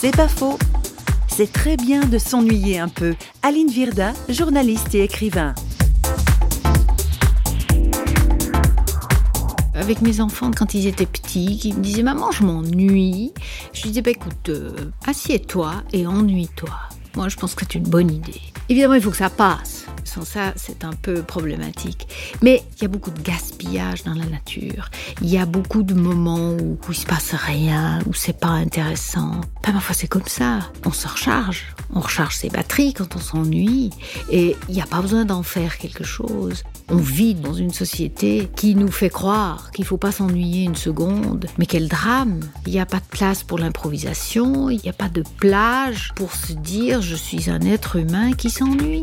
C'est pas faux. C'est très bien de s'ennuyer un peu. Aline Virda, journaliste et écrivain. Avec mes enfants, quand ils étaient petits, ils me disaient Maman, je m'ennuie. Je disais bah, Écoute, euh, assieds-toi et ennuie-toi. Moi, je pense que c'est une bonne idée. Évidemment, il faut que ça passe. Ça, c'est un peu problématique. Mais il y a beaucoup de gaspillage dans la nature. Il y a beaucoup de moments où, où il se passe rien, où c'est pas intéressant. Pas parfois, c'est comme ça. On se recharge. On recharge ses batteries quand on s'ennuie. Et il n'y a pas besoin d'en faire quelque chose. On vit dans une société qui nous fait croire qu'il faut pas s'ennuyer une seconde. Mais quel drame Il n'y a pas de place pour l'improvisation. Il n'y a pas de plage pour se dire je suis un être humain qui s'ennuie.